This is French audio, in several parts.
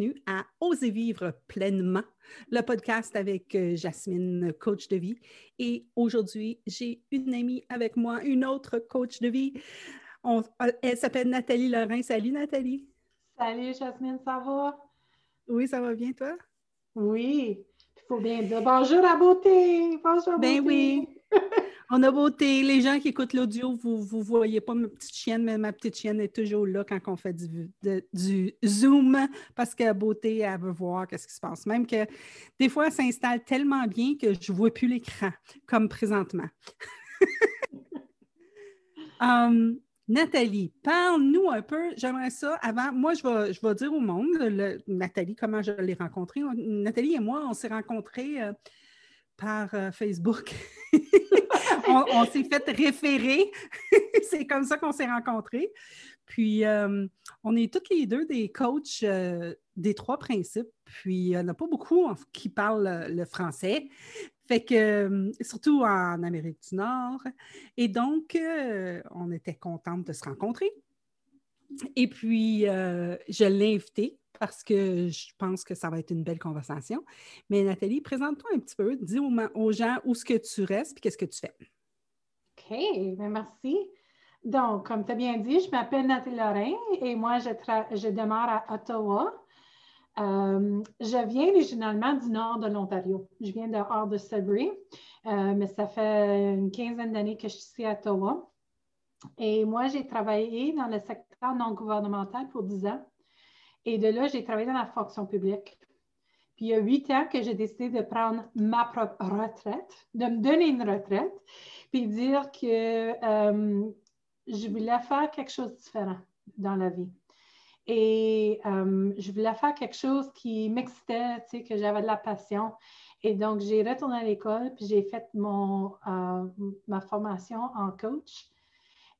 Bienvenue à Oser vivre pleinement, le podcast avec euh, Jasmine, coach de vie. Et aujourd'hui, j'ai une amie avec moi, une autre coach de vie. elle s'appelle Nathalie Lorrain. Salut Nathalie. Salut Jasmine, ça va? Oui, ça va bien, toi? Oui. Il faut bien dire bonjour à beauté. Bonjour Ben oui. On a beauté. Les gens qui écoutent l'audio, vous ne voyez pas ma petite chienne, mais ma petite chienne est toujours là quand on fait du, Zoom parce que beauté, elle veut voir qu'est-ce qui se passe. Même que des fois, elle s'installe tellement bien que je ne vois plus l'écran, comme présentement. Um, Nathalie, parle-nous un peu. J'aimerais ça avant. Moi, je vais, je vais dire au monde, Nathalie, comment je l'ai rencontrée. Nathalie et moi, on s'est rencontrés euh, par euh, Facebook. on, s'est fait référer. c'est comme ça qu'on s'est rencontrés. Puis, euh, on est toutes les deux des coachs euh, des trois principes. Puis, il n'y en a pas beaucoup qui parlent le français. Fait que, surtout en Amérique du Nord. Et donc, on était contente de se rencontrer. Et puis, je l'ai invité parce que je pense que ça va être une belle conversation. Mais Nathalie, présente-toi un petit peu, dis aux, gens où est-ce que tu restes et qu'est-ce que tu fais. OK, bien merci. Donc, comme tu as bien dit, je m'appelle Nathalie Lorrain et moi, je, je demeure à Ottawa. Euh, je viens originalement du nord de l'Ontario. Je viens de hors de Sudbury, euh, mais ça fait une quinzaine d'années que je suis ici à Ottawa. Et moi, j'ai travaillé dans le secteur non gouvernemental pour 10 ans. Et de là, j'ai travaillé dans la fonction publique. Puis il y a huit ans que j'ai décidé de prendre ma propre retraite, de me donner une retraite, puis dire que euh, je voulais faire quelque chose de différent dans la vie. Et euh, je voulais faire quelque chose qui m'excitait, tu sais, que j'avais de la passion. Et donc, j'ai retourné à l'école, puis j'ai fait mon, euh, ma formation en coach.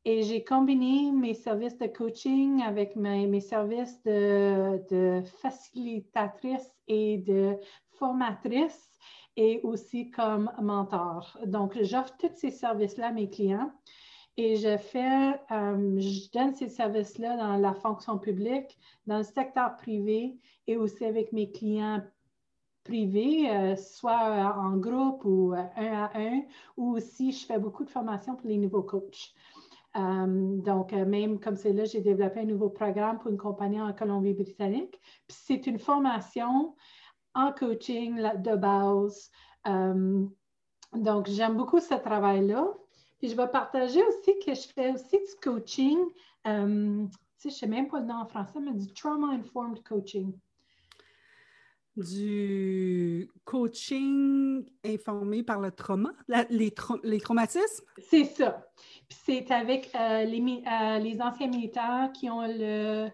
Et j'ai combiné mes services de coaching avec mes, services de, facilitatrice et de formatrice et aussi comme mentor. Donc, j'offre tous ces services-là à mes clients et je fais, euh, je donne ces services-là dans la fonction publique, dans le secteur privé et aussi avec mes clients privés, euh, soit en groupe ou un à un, ou aussi je fais beaucoup de formation pour les nouveaux coachs. Euh, donc, euh, même comme c'est là, j'ai développé un nouveau programme pour une compagnie en Colombie-Britannique. Puis c'est une formation en coaching de base. Euh, donc, j'aime beaucoup ce travail-là. Puis je vais partager aussi que je fais aussi du coaching. tu sais, je ne sais même pas le nom en français, mais du trauma-informed coaching du coaching informé par le trauma, les, traumatismes? C'est ça. Puis c'est avec euh, les, euh, les, anciens militaires qui ont le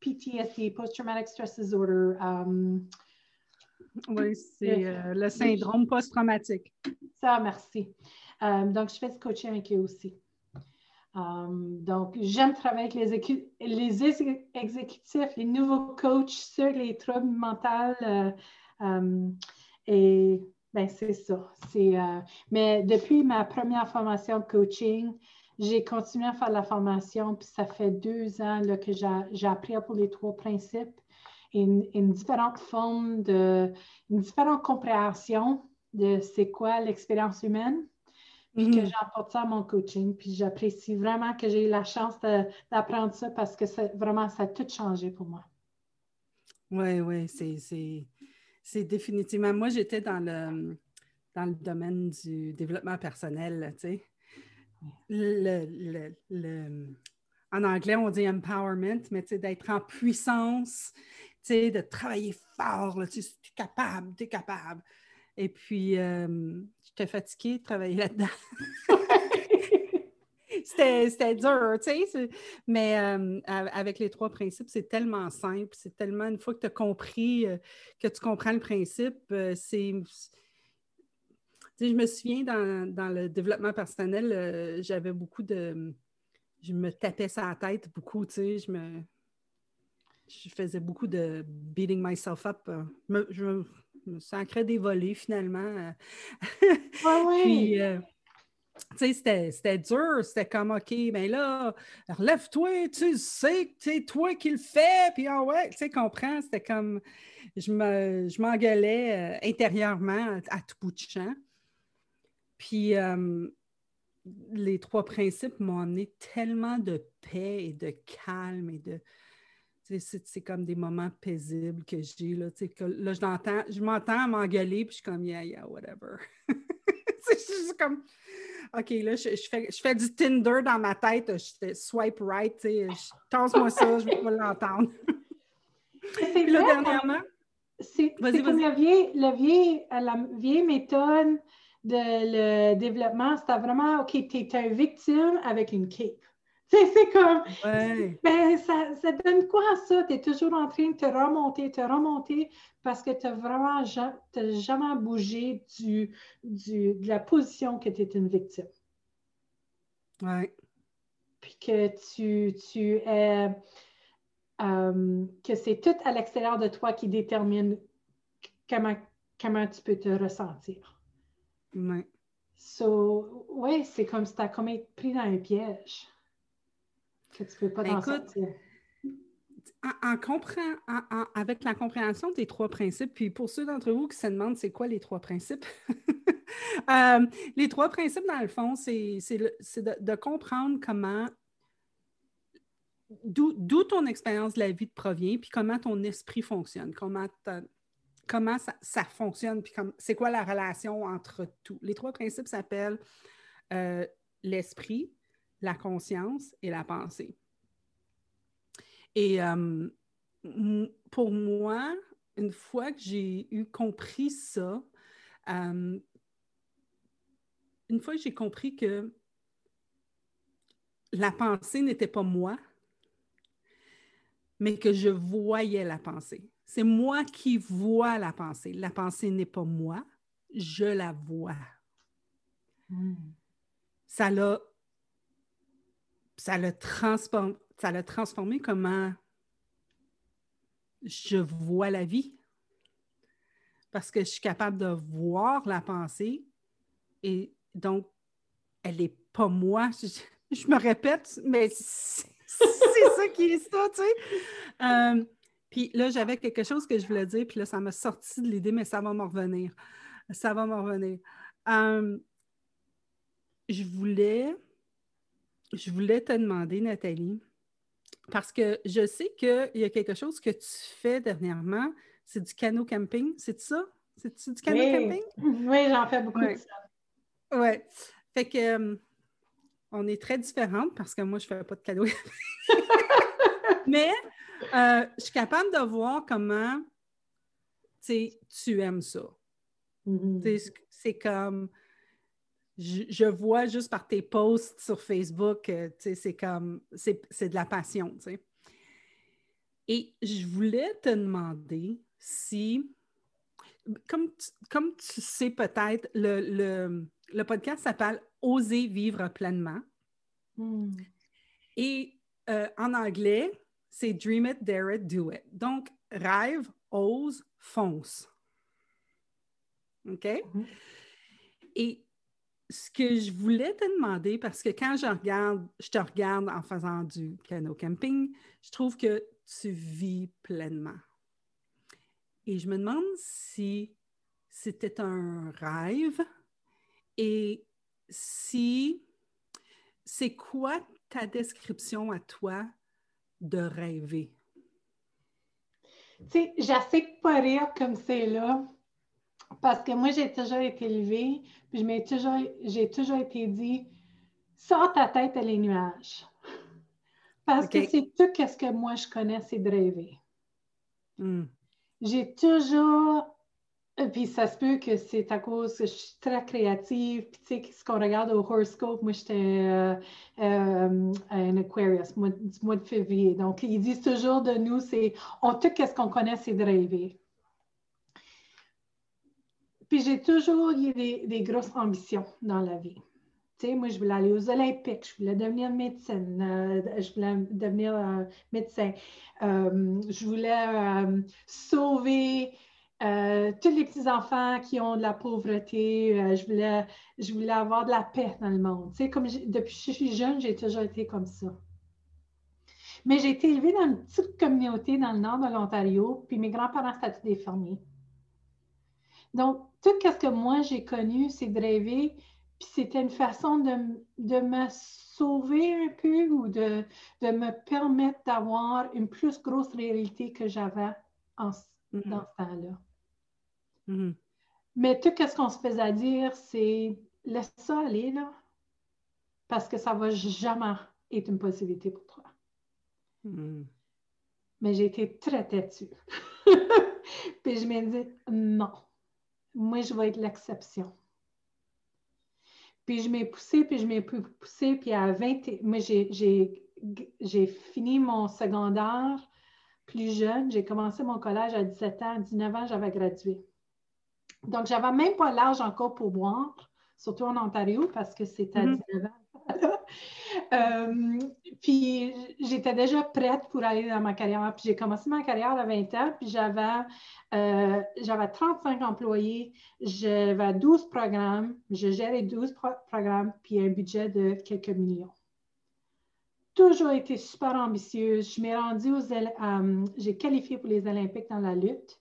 PTSD, Post-Traumatic Stress Disorder. Um, oui, c'est euh, le syndrome post-traumatique. Ça, merci. donc, je fais du coaching avec eux aussi. Um, donc, j'aime travailler avec les, exécutifs, les nouveaux coachs sur les troubles mentaux. Euh, um, et ben, c'est ça. Euh, mais depuis ma première formation de coaching, j'ai continué à faire la formation, puis ça fait deux ans que j'ai appris pour les trois principes et une, une, différente forme de, une différente compréhension de c'est quoi l'expérience humaine puis que mhm. j'apporte ça à mon coaching. Puis j'apprécie vraiment que j'ai eu la chance d'apprendre ça parce que vraiment, ça a tout changé pour moi. Oui, oui, c'est définitivement. Moi, j'étais dans le, dans le domaine du développement personnel, tu sais. Le, le, en anglais, on dit empowerment, mais tu sais, d'être en puissance, tu sais, de travailler fort, tu es capable, tu es capable. Et puis, euh, j'étais fatiguée de travailler là-dedans. c'était dur, tu sais. Mais euh, avec les trois principes, c'est tellement simple. C'est tellement, une fois que tu as compris, euh, que tu comprends le principe, c'est. je me souviens dans, le développement personnel, j'avais beaucoup de. Je me tapais ça la tête beaucoup, tu sais. Je me. Je faisais beaucoup de beating myself up. je me sacrais des volets finalement. Ah oui. Puis, euh, tu sais, c'était dur. C'était comme, OK, mais là, relève-toi, tu sais que c'est toi qui le fais, puis ah ouais, tu sais, comprends, c'était comme, je m'engueulais euh, intérieurement à, tout bout de champ. Puis euh, les trois principes m'ont amené tellement de paix et de calme et de. C'est comme des moments paisibles que j'ai. Là, que là, je, je m'entends m'engueuler, puis je suis comme, yeah, yeah, whatever. c'est juste comme, OK, là, je, fais, je, fais, du Tinder dans ma tête, je fais swipe right, sais, tasse-moi ça, je vais pas l'entendre. Puis là, dernièrement. C'est comme la vieille, la, vieille, la vieille méthode de le développement, c'était vraiment, OK, tu es un victime avec une cape. C'est comme, ben, ça, ça, donne quoi ça? Tu es toujours en train de te remonter, te remonter parce que tu n'as vraiment jamais bougé du, du, de la position que tu es une victime. Oui. Puis que tu, tu es, euh, que c'est tout à l'extérieur de toi qui détermine comment, comment tu peux te ressentir. Oui. So, oui, c'est comme si tu as comme été pris dans un piège que tu ne peux pas ben, Écoute, En, en, avec la compréhension des trois principes, puis pour ceux d'entre vous qui se demandent c'est quoi les trois principes, euh, les trois principes, dans le fond, c'est de, comprendre comment, d'où ton expérience de la vie te provient, puis comment ton esprit fonctionne, comment, comment ça, fonctionne, puis c'est quoi la relation entre tout. Les trois principes s'appellent euh, l'esprit, la conscience et la pensée. Et euh, pour moi, une fois que j'ai eu compris ça, euh, une fois que j'ai compris que la pensée n'était pas moi, mais que je voyais la pensée. C'est moi qui vois la pensée. La pensée n'est pas moi, je la vois. Hmm. Ça l'a ça l'a transformé, ça transformé comment je vois la vie. Parce que je suis capable de voir la pensée et donc, elle n'est pas moi. Je, me répète, mais c'est ça qui est ça, tu sais. Euh, puis là, j'avais quelque chose que je voulais dire, puis là, ça m'a sorti de l'idée, mais ça va m'en revenir. Ça va m'en revenir. Euh, je voulais je voulais te demander, Nathalie, parce que je sais qu'il y a quelque chose que tu fais dernièrement, c'est du canot camping, c'est ça? C'est-tu du canot camping? Oui, j'en fais beaucoup de ça. Oui. Fait que euh, on est très différentes parce que moi, je ne fais pas de canot Mais euh, je suis capable de voir comment tu aimes ça. Mm-hmm. C'est comme je, vois juste par tes posts sur Facebook, c'est comme, c'est de la passion, tu sais. Et je voulais te demander si, comme tu, comme tu sais peut-être, le, podcast s'appelle Oser vivre pleinement. Hmm. Et euh, en anglais, c'est Dream it, dare it, do it. Donc, rêve, ose, fonce. OK? Mm-hmm. Et ce que je voulais te demander, parce que quand je regarde, je te regarde en faisant du canot camping, je trouve que tu vis pleinement. Et je me demande si c'était un rêve et si c'est quoi ta description à toi de rêver? Tu sais, j'essaie de pas rire comme c'est là, parce que moi, j'ai toujours été élevée, puis j'ai toujours, toujours été dit sors ta tête à les nuages. Parce que c'est tout ce que moi je connais, c'est de rêver. Hmm. J'ai toujours. Puis ça se peut que c'est à cause que je suis très créative. Puis tu sais, ce qu'on regarde au horoscope, moi j'étais euh, euh, un Aquarius, mois, du mois de février. Donc ils disent toujours de nous, c'est on tout ce qu'on connaît, c'est de rêver. Puis j'ai toujours eu des, grosses ambitions dans la vie. Tu sais, moi, je voulais aller aux Olympiques, je voulais devenir médecine, euh, je voulais devenir euh, médecin. Euh, je voulais sauver euh, tous les petits-enfants qui ont de la pauvreté, je, voulais, je voulais avoir de la paix dans le monde. Tu comme depuis que je suis jeune, j'ai toujours été comme ça. Mais j'ai été élevée dans une petite communauté dans le nord de l'Ontario, puis mes grands-parents, étaient tous des fermiers. Donc, tout ce que moi j'ai connu, c'est de rêver, puis c'était une façon de, de, me sauver un peu ou de, de me permettre d'avoir une plus grosse réalité que j'avais mm-hmm. dans ce temps-là. Mm-hmm. Mais tout ce qu'on se faisait dire, c'est laisse ça aller, là, parce que ça ne va jamais être une possibilité pour toi. Mm-hmm. Mais j'ai été très têtue. puis je me dis, non, moi, je vais être l'exception. Puis je m'ai poussée, puis je m'ai poussée, puis à 20, moi, j'ai fini mon secondaire plus jeune. J'ai commencé mon collège à 17 ans. À 19 ans, j'avais gradué. Donc, j'avais même pas l'âge encore pour boire, surtout en Ontario, parce que c'était à 19 mm-hmm. ans. Euh, puis j'étais déjà prête pour aller dans ma carrière. Puis j'ai commencé ma carrière à 20 ans, puis j'avais, euh, j'avais 35 employés, j'avais 12 programmes, je gérais 12 programmes, puis un budget de quelques millions. Toujours été super ambitieuse. Je m'ai rendue aux euh, j'ai qualifié pour les Olympiques dans la lutte.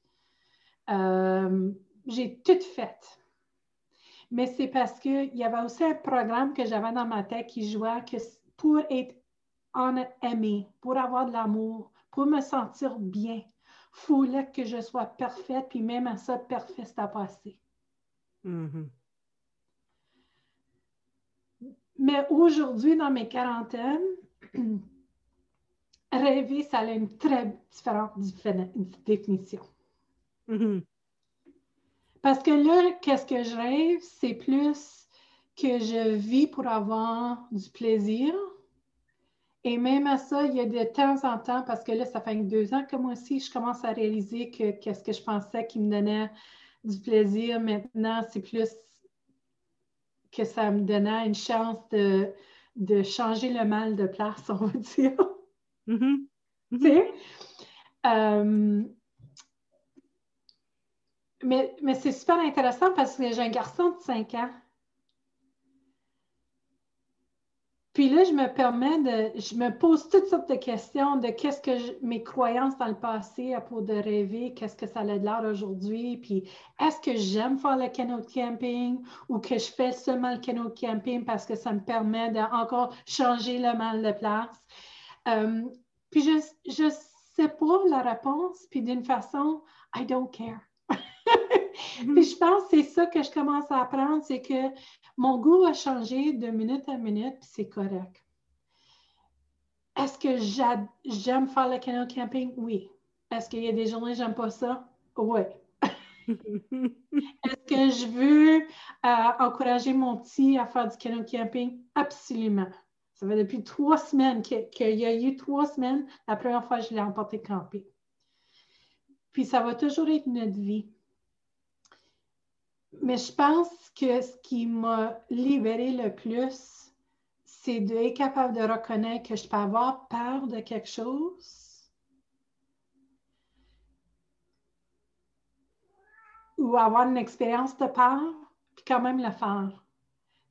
j'ai tout fait mais c'est parce qu'il y avait aussi un programme que j'avais dans ma tête qui jouait que pour être en aimé, pour avoir de l'amour, pour me sentir bien, il fallait que je sois parfaite, puis même à ça, parfait, c'est à passer. Mm-hmm. Mais aujourd'hui, dans mes quarantaines, rêver, ça a une très différente définition. Mm-hmm. Parce que là, qu'est-ce que je rêve, c'est plus que je vis pour avoir du plaisir. Et même à ça, il y a de temps en temps, parce que là, ça fait deux ans que moi aussi, je commence à réaliser que qu'est-ce que je pensais qui me donnait du plaisir, maintenant, c'est plus que ça me donnait une chance de, changer le mal de place, on va dire. Tu sais? Euh, mais, c'est super intéressant parce que j'ai un garçon de 5 ans. Puis là, je me permets de, je me pose toutes sortes de questions de qu'est-ce que mes croyances dans le passé à propos de rêver, qu'est-ce que ça a de l'air aujourd'hui, puis est-ce que j'aime faire le canot camping ou que je fais seulement le canot camping parce que ça me permet d'encore changer le mal de place? Euh, puis je ne sais pas la réponse, puis d'une façon, I don't care. Puis je pense que c'est ça que je commence à apprendre, c'est que mon goût a changé de minute à minute, puis c'est correct. Est-ce que j'aime faire le canal camping? Oui. Est-ce qu'il y a des journées j'aime pas ça? Oui. Est-ce que je veux euh, encourager mon petit à faire du canal camping? Absolument. Ça fait depuis trois semaines qu'il y a eu trois semaines, la première fois que je l'ai emporté camper. Puis ça va toujours être notre vie. Mais je pense que ce qui m'a libéré le plus, c'est d'être capable de reconnaître que je peux avoir peur de quelque chose ou avoir une expérience de peur, puis quand même le faire.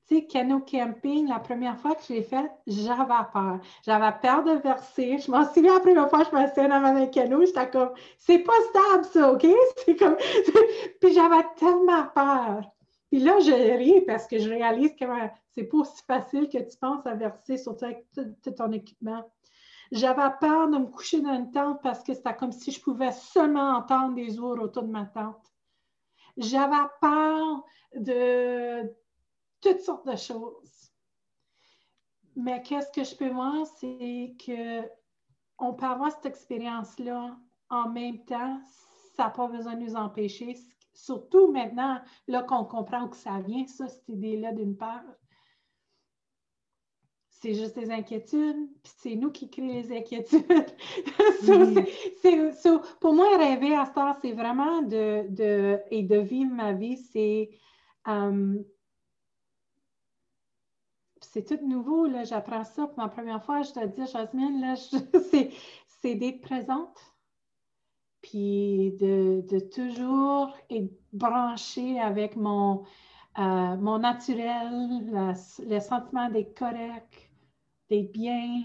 Sais, camping, la première fois que je l'ai fait, j'avais peur. J'avais peur de verser. Je m'en souviens la première fois que je me suis dans un canot, j'étais comme, c'est pas stable ça, OK? C'est comme, puis j'avais tellement peur. Puis là, je ris parce que je réalise que c'est pas aussi facile que tu penses à verser, surtout avec tout, ton équipement. J'avais peur de me coucher dans une tente parce que c'était comme si je pouvais seulement entendre des ours autour de ma tente. J'avais peur de toutes sortes de choses. Mais qu'est-ce que je peux voir, c'est qu'on peut avoir cette expérience-là en même temps, ça n'a pas besoin de nous empêcher. Surtout maintenant, là qu'on comprend que ça vient, ça, cette idée-là d'une part. C'est juste des inquiétudes, puis c'est nous qui créons les inquiétudes. pour moi, rêver à ça, c'est vraiment de, de, et de vivre ma vie, c'est euh, c'est tout nouveau, là, j'apprends ça pour ma première fois. Je dois dire, Jasmine, là, c'est d'être présente. puis de, toujours être branché avec mon, euh, mon naturel, le sentiment d'être correct, d'être bien,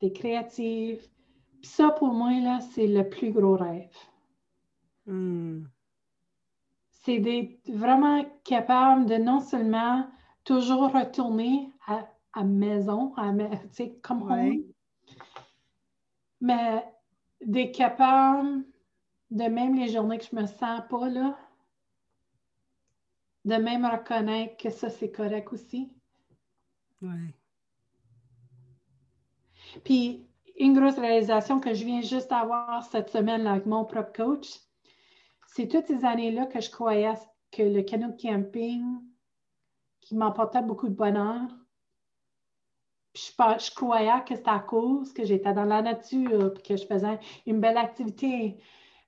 d'être créatif. Puis ça, pour moi, là, c'est le plus gros rêve. Hmm. C'est d'être vraiment capable de non seulement toujours retourner à, à maison, à, comme home, mais d'être capable de même les journées que je me sens pas là, de même reconnaître que ça, c'est correct aussi. Oui. Puis, une grosse réalisation que je viens juste d'avoir cette semaine avec mon propre coach, c'est toutes ces années-là que je croyais que le canot camping, qui m'apportait beaucoup de bonheur, je, croyais que c'était à cause que j'étais dans la nature, que je faisais une belle activité.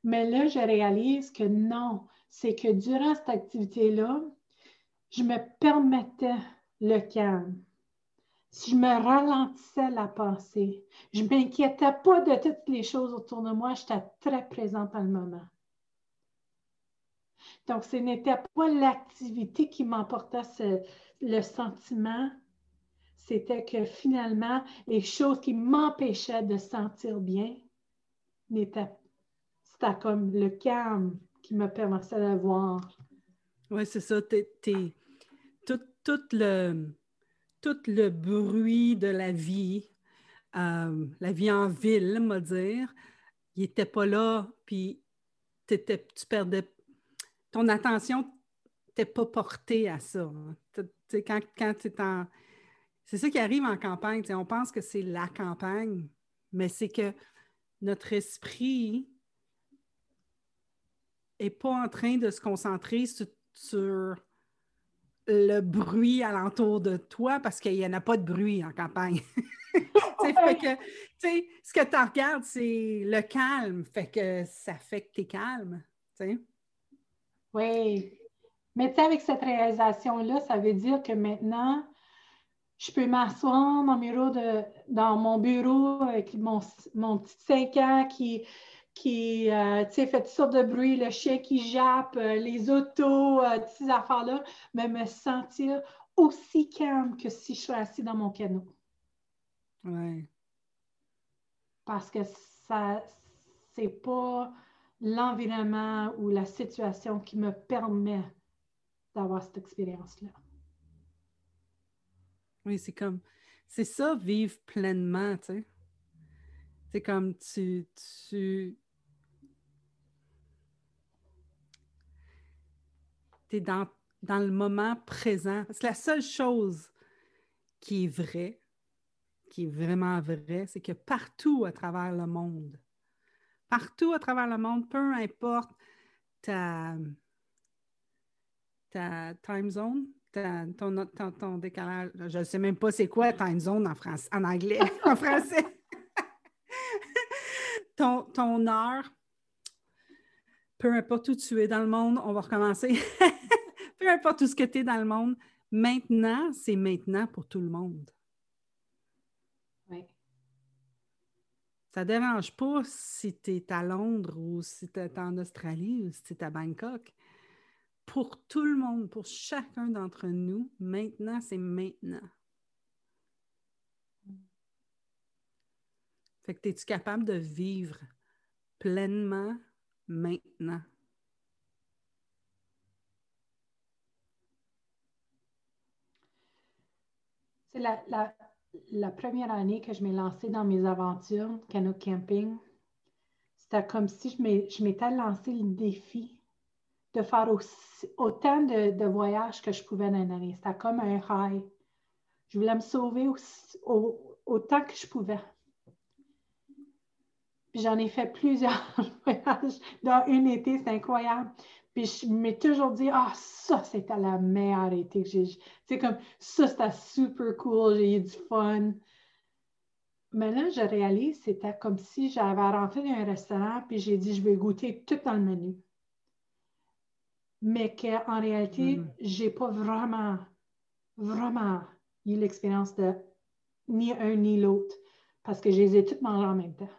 Mais là, je réalise que non, c'est que durant cette activité-là, je me permettais le calme. Je me ralentissais la pensée. Je ne m'inquiétais pas de toutes les choses autour de moi. J'étais très présente dans le moment. Donc, ce n'était pas l'activité qui m'emportait le sentiment, c'était que finalement, les choses qui m'empêchaient de sentir bien n'étaient c'était comme le calme qui me permettait de voir. Oui, c'est ça. tout, le, tout le bruit de la vie, euh, la vie en ville, me dire, il n'était pas là, puis tu perdais ton attention n'était pas portée à ça. Hein. Quand, quand tu en. C'est ça qui arrive en campagne. On pense que c'est la campagne, mais c'est que notre esprit n'est pas en train de se concentrer sur, le bruit alentour de toi parce qu'il n'y en a pas de bruit en campagne. fait que, ce que tu regardes, c'est le calme. Fait que ça fait que tu es calme. Oui. Mais avec cette réalisation-là, ça veut dire que maintenant, je peux m'asseoir dans, dans mon bureau avec mon, mon petit 5 ans qui, qui euh, fait toutes sortes de bruit, le chien qui jappe, euh, les autos, euh, toutes ces affaires-là, mais me sentir aussi calme que si je suis assis dans mon canot. Oui. Parce que ça, c'est pas l'environnement ou la situation qui me permet d'avoir cette expérience-là. Oui, c'est comme, c'est ça, vivre pleinement, tu sais. C'est comme tu, tu, es dans, dans le moment présent. C'est la seule chose qui est vraie, qui est vraiment vraie, c'est que partout à travers le monde, partout à travers le monde, peu importe ta, ta time zone, ton, ton, décalage, je ne sais même pas c'est quoi time zone en, France, en anglais, en français. ton, ton heure, peu importe où tu es dans le monde, on va recommencer. peu importe où ce que tu es dans le monde, maintenant, c'est maintenant pour tout le monde. Oui. Ça ne dérange pas si tu es à Londres ou si tu es en Australie ou si tu es à Bangkok. Pour tout le monde, pour chacun d'entre nous, maintenant, c'est maintenant. Fait que es-tu capable de vivre pleinement maintenant? C'est la, première année que je m'ai lancée dans mes aventures, canot camping. C'était comme si je m'étais lancé le défi de faire autant de, voyages que je pouvais dans l'année. C'était comme un high. Je voulais me sauver autant que je pouvais. Puis j'en ai fait plusieurs voyages. Dans une été, c'est incroyable. Puis je m'ai toujours dit, ah, ça, c'était la meilleure été que j'ai. C'est comme, ça, c'était super cool, j'ai eu du fun. Mais là, je réalise, c'était comme si j'avais rentré dans un restaurant, puis j'ai dit, je vais goûter tout dans le menu. Mais qu'en réalité, je n'ai pas vraiment, vraiment eu l'expérience de ni un ni l'autre, parce que je les ai toutes mangées en même temps.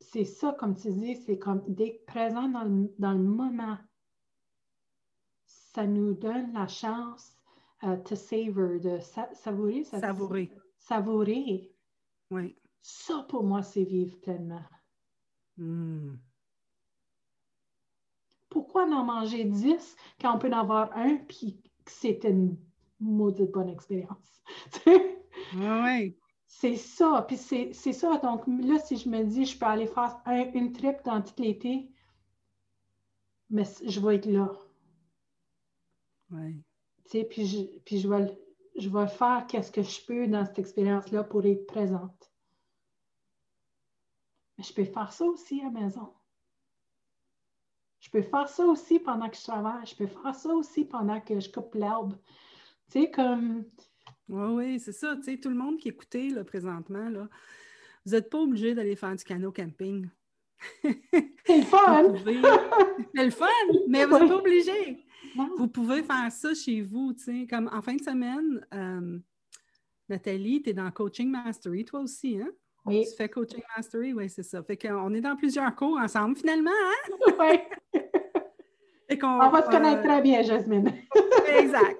c'est ça, comme tu dis, c'est comme d'être présent dans le, dans le moment. Ça nous donne la chance euh, to savor, de savourer. savourer. Savourer. Oui. Ça, pour moi, c'est vivre pleinement. Hmm. Pourquoi en manger 10 quand on peut en avoir un puis que c'était une maudite bonne expérience? oui. C'est ça. Puis c'est ça. Donc là, si je me dis, je peux aller faire une trip dans tout l'été, mais je vais être là. Oui. Puis je, puis je vais, je vais faire qu'est-ce que je peux dans cette expérience-là pour être présente. Mais je peux faire ça aussi à la maison. Je peux faire ça aussi pendant que je travaille. Je peux faire ça aussi pendant que je coupe l'herbe. Tu sais, comme. Oui, oui, c'est ça. Tu sais, tout le monde qui écoutait là, présentement, là, vous n'êtes pas obligé d'aller faire du canot camping. C'est le fun! c'est le fun, mais vous n'êtes pas obligé. Vous pouvez faire ça chez vous, tu sais, comme en fin de semaine, euh, Nathalie, tu es dans Coaching Mastery, toi aussi, hein? Oui. Tu fais Coaching Mastery, oui, c'est ça. Fait qu'on est dans plusieurs cours ensemble, finalement, hein? Oui. on, va se connaître très bien, Jasmine. exact.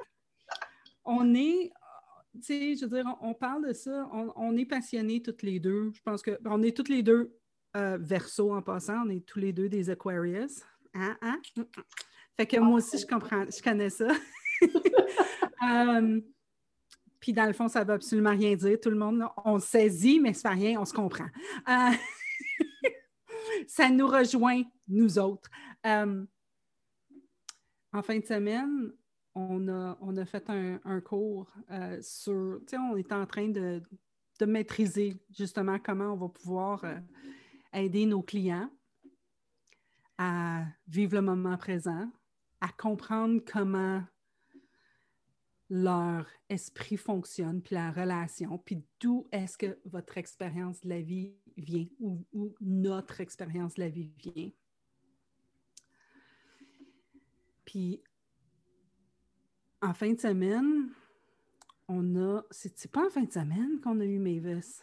On est, tu sais, je veux dire, on, parle de ça, on, est passionnés toutes les deux. Je pense que on est toutes les deux euh, verso en passant, on est tous les deux des Aquarius. Hein, hein? Fait que moi aussi, je comprends, je connais ça. Euh, puis dans le fond, ça ne veut absolument rien dire. Tout le monde, on saisit, mais ça fait rien, on se comprend. Euh, ça nous rejoint, nous autres. Euh, en fin de semaine, on a, fait un, cours sur, tu sais, on est en train de, de, maîtriser justement comment on va pouvoir aider nos clients à vivre le moment présent, à comprendre comment leur esprit fonctionne, puis la relation, puis d'où est-ce que votre expérience de la vie vient ou, notre expérience de la vie vient. Puis, en fin de semaine, on a. C'est pas en fin de semaine qu'on a eu Mavis?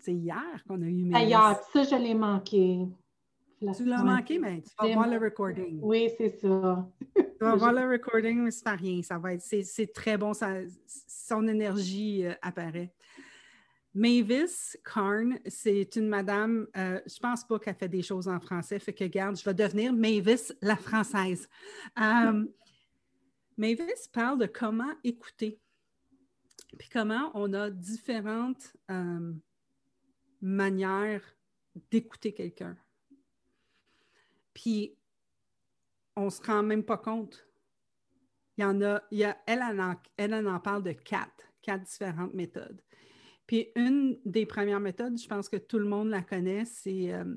C'est hier qu'on a eu Mavis. Hier, ça, je l'ai manqué. Tu l'as manqué, mais tu vas voir le recording. Oui, c'est ça. tu vas voir le recording, mais c'est pas rien. Ça va être, c'est, très bon, ça, son énergie euh, apparaît. Mavis Carn, c'est une madame, euh, je pense pas qu'elle fait des choses en français, fait que garde, je vais devenir Mavis la française. Euh, Mavis parle de comment écouter, puis comment on a différentes manières d'écouter quelqu'un. Puis, on se rend même pas compte. Y en a, y a, elle, en, elle en parle de quatre, quatre différentes méthodes. Puis, une des premières méthodes, je pense que tout le monde la connaît, c'est euh,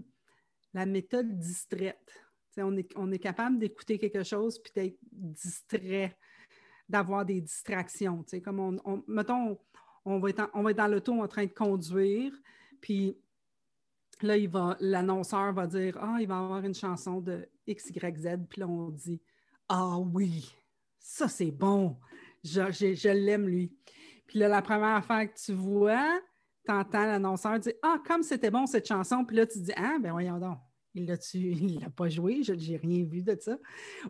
la méthode distraite. On est, on est, capable d'écouter quelque chose puis d'être distrait, d'avoir des distractions. Comme on, mettons, on va, être on va être dans l'auto en train de conduire, puis là, l'annonceur va dire Ah, il va avoir une chanson de XYZ. Puis là, on dit Ah oui, ça c'est bon. Je, l'aime, lui. Puis là, la première affaire que tu vois, tu entends l'annonceur dire Ah, comme c'était bon cette chanson. Puis là, tu dis Ah, ben voyons donc. Il l'a pas joué, je n'ai rien vu de ça.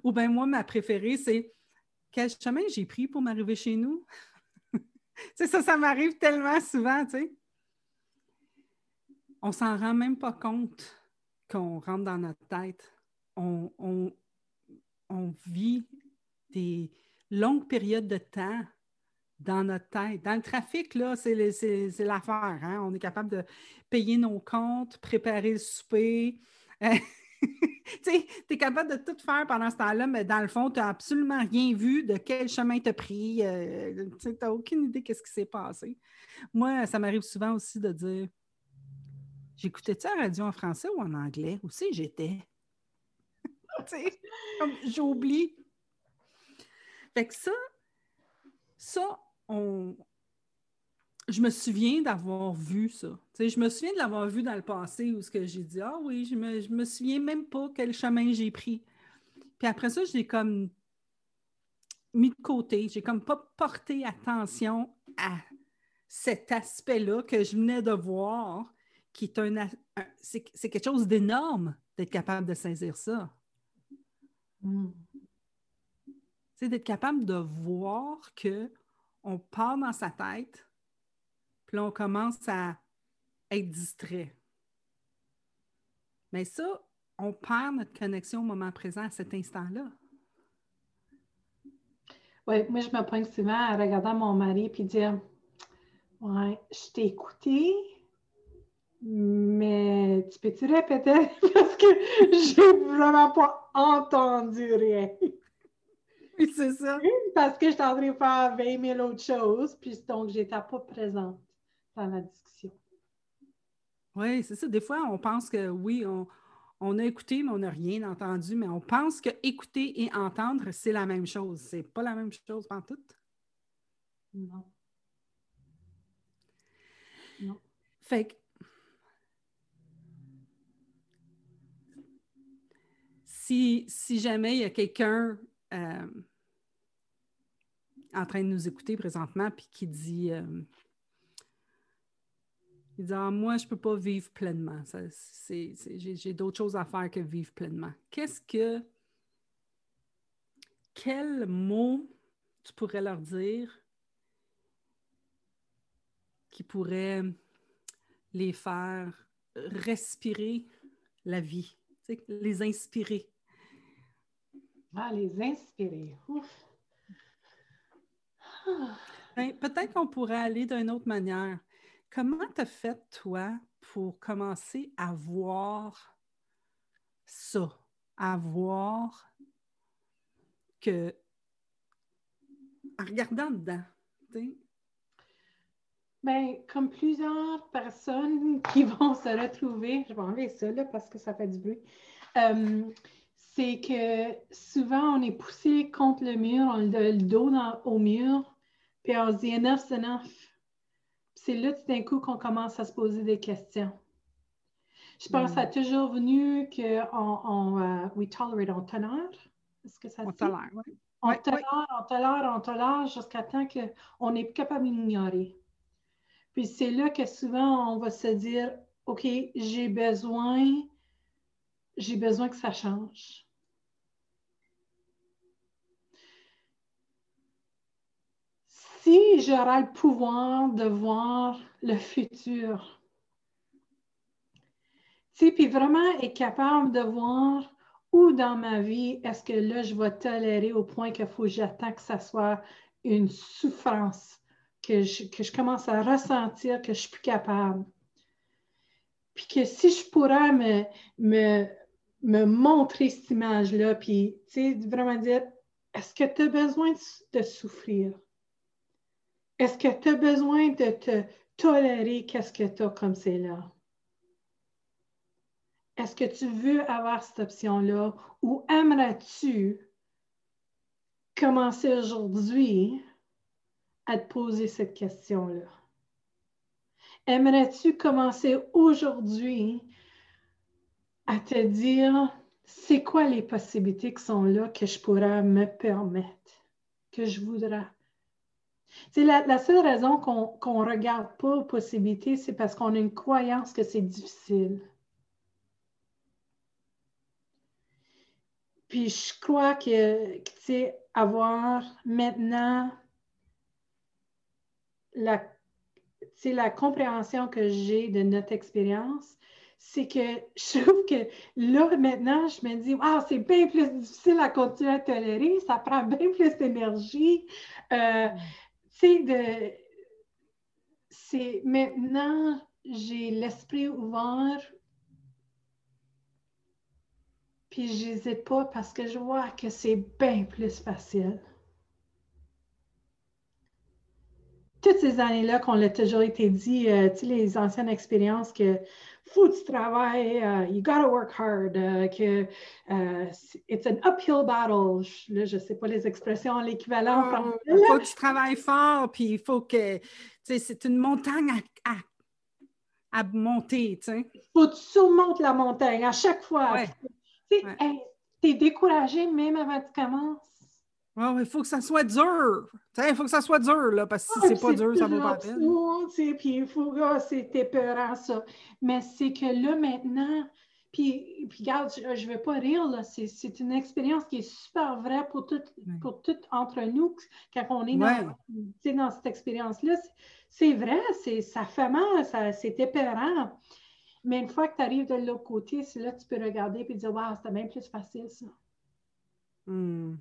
Ou bien moi, ma préférée, c'est quel chemin j'ai pris pour m'arriver chez nous? c'est ça, ça m'arrive tellement souvent, tu sais on s'en rend même pas compte qu'on rentre dans notre tête. On, vit des longues périodes de temps dans notre tête. Dans le trafic, là, c'est l'affaire. Hein? On est capable de payer nos comptes, préparer le souper. tu es capable de tout faire pendant ce temps-là, mais dans le fond, tu n'as absolument rien vu de quel chemin tu as pris. Euh, tu n'as aucune idée de ce qui s'est passé. Moi, ça m'arrive souvent aussi de dire J'écoutais-tu la radio en français ou en anglais? Où c'est j'étais? J'oublie. Fait que ça, ça, je me souviens d'avoir vu ça. je me souviens de l'avoir vu dans le passé où ce que j'ai dit, ah oui, je me, je me souviens même pas quel chemin j'ai pris. Puis après ça, j'ai comme mis de côté. J'ai comme pas porté attention à cet aspect-là que je venais de voir qui est un, c'est quelque chose d'énorme d'être capable de saisir ça. Mm. C'est d'être capable de voir que on part dans sa tête, puis on commence à être distrait. Mais ça, on perd notre connexion au moment présent à cet instant-là. Oui, moi, je me prends souvent à regarder mon mari et dire Ouais, je t'ai écouté, mais tu peux-tu répéter? Parce que j'ai vraiment pas entendu rien. Oui, c'est ça. Parce que j'étais en train de faire 20 000 autres choses, puis donc j'étais pas présente dans la discussion. Oui, c'est ça. Des fois, on pense que oui, on, a écouté, mais on n'a rien entendu, mais on pense que écouter et entendre, c'est la même chose. C'est pas la même chose en tout. Non. Non. Fait que si, jamais il y a quelqu'un euh, en train de nous écouter présentement puis qui dit euh, ah, Moi, je ne peux pas vivre pleinement. j'ai, d'autres choses à faire que vivre pleinement. Qu'est-ce que. Quel mot tu pourrais leur dire qui pourrait les faire respirer la vie, les inspirer? Ah, les inspirer. Ben, peut-être qu'on pourrait aller d'une autre manière. Comment tu as fait, toi, pour commencer à voir ça, à voir que, en regardant dedans, Bien, comme plusieurs personnes qui vont se retrouver, je vais enlever ça là parce que ça fait du bruit, euh, c'est que souvent on est poussé contre le mur, on a le dos au mur, puis on se dit enough, c'est enough c'est là tout d'un coup qu'on commence à se poser des questions. Je pense que ça a mm. toujours venu qu'on on, euh, we tolerate, on tolère. Est-ce que ça On tolère, oui. On tolère, on tolère, on tolère jusqu'à temps qu'on n'est plus capable d'ignorer. Puis c'est là que souvent on va se dire OK, j'ai besoin, j'ai besoin que ça change. si j'aurais le pouvoir de voir le futur, puis vraiment être capable de voir où dans ma vie est-ce que là, je vais tolérer au point qu'il faut que j'attends que ça soit une souffrance, que je, commence à ressentir que je suis plus capable. Puis que si je pourrais me, me, me montrer cette image-là, puis vraiment dire, est-ce que tu as besoin de souffrir? Est-ce que tu as besoin de te tolérer qu'est-ce que tu as comme c'est là? Est-ce que tu veux avoir cette option-là? Ou aimerais-tu commencer aujourd'hui à te poser cette question-là? Aimerais-tu commencer aujourd'hui à te dire c'est quoi les possibilités qui sont là que je pourrais me permettre, que je voudrais? C'est la, seule raison qu'on ne regarde pas aux possibilités, c'est parce qu'on a une croyance que c'est difficile. Puis je crois que, tu sais, avoir maintenant la, la compréhension que j'ai de notre expérience, c'est que je trouve que là, maintenant, je me dis, ah, c'est bien plus difficile à continuer à tolérer, ça prend bien plus d'énergie. Euh, de. C'est maintenant, j'ai l'esprit ouvert, puis j'hésite pas parce que je vois que c'est bien plus facile. Toutes ces années-là qu'on l'a toujours été dit, euh, tu sais, les anciennes expériences que faut que tu travailles, uh, you gotta work hard, uh, que uh, it's an uphill battle. Là, je ne sais pas les expressions, l'équivalent en français. Il faut que tu travailles fort, puis il faut que, tu sais, c'est une montagne à, à, monter, tu sais. Il faut que tu surmontes la montagne à chaque fois. Tu es découragé même avant que tu commences. Il faut que ça soit dur. Il faut que ça soit dur, là, parce que si ah, c'est pas dur, ça va pas peine. Puis il faut que ah, c'est épeurant, ça. Mais c'est que là, maintenant, puis, puis regarde, je ne vais pas rire, là. C'est une expérience qui est super vraie pour tout, pour tout entre nous quand on est dans, dans cette expérience-là. C'est vrai, ça fait mal, c'est épeurant. Mais une fois que tu arrives de l'autre côté, c'est là que tu peux regarder et dire Waouh, c'était bien plus facile, ça. Hmm.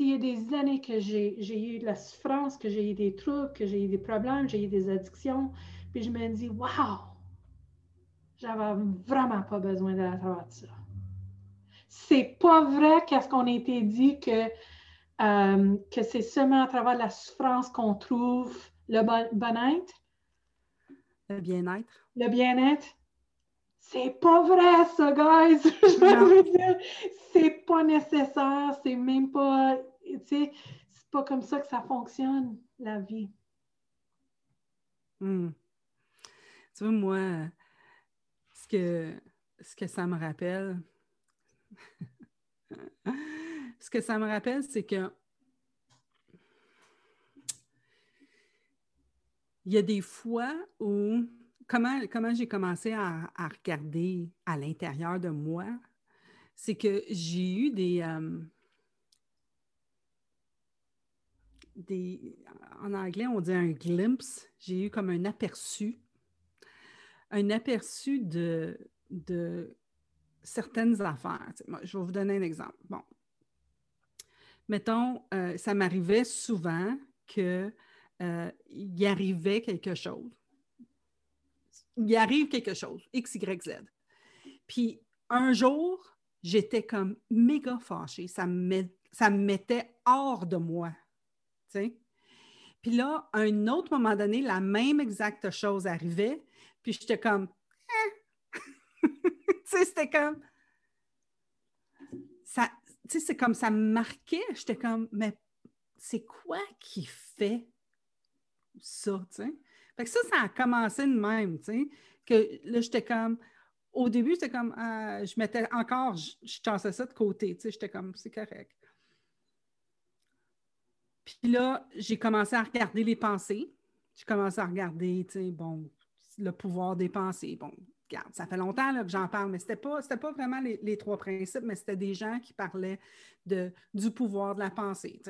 Il y a des années que j'ai eu de la souffrance, que j'ai eu des troubles, que j'ai eu des problèmes, j'ai eu des addictions, puis je me dis Waouh, j'avais vraiment pas besoin de travers de ça. C'est pas vrai qu'est-ce qu'on a été dit que, euh, que c'est seulement à travers la souffrance qu'on trouve le bien-être. Le bien-être. Le bien-être? C'est pas vrai, ça, guys! Je veux dire, c'est pas nécessaire, c'est même pas, tu sais, c'est pas comme ça que ça fonctionne, la vie. Hmm. Tu vois, moi, ce que, ce que ça me rappelle, ce que ça me rappelle, c'est que il y a des fois où comment, j'ai commencé à, regarder à l'intérieur de moi, c'est que j'ai eu des, euh, des, En anglais, on dit un glimpse. J'ai eu comme un aperçu. Un aperçu de, certaines affaires. Je vais vous donner un exemple. Bon. Mettons, euh, ça m'arrivait souvent qu'il euh, y arrivait quelque chose il arrive quelque chose, X, Y, Z. Puis un jour, j'étais comme méga fâchée. Ça me, mettait hors de moi. Puis là, à un autre moment donné, la même exacte chose arrivait. Puis j'étais comme, eh. tu sais, c'était comme, ça, tu sais, c'est comme ça me marquait. J'étais comme, mais c'est quoi qui fait ça, tu sais? Fait que ça, ça a commencé de même, tu sais, que là, j'étais comme, au début, c'était comme, euh, je mettais encore, je, chassais ça de côté, tu sais, j'étais comme, c'est correct. Puis là, j'ai commencé à regarder les pensées. J'ai commencé à regarder, tu sais, bon, le pouvoir des pensées. Bon, regarde, ça fait longtemps que j'en parle, mais ce n'était pas, pas vraiment les, trois principes, mais c'était des gens qui parlaient de, du pouvoir de la pensée.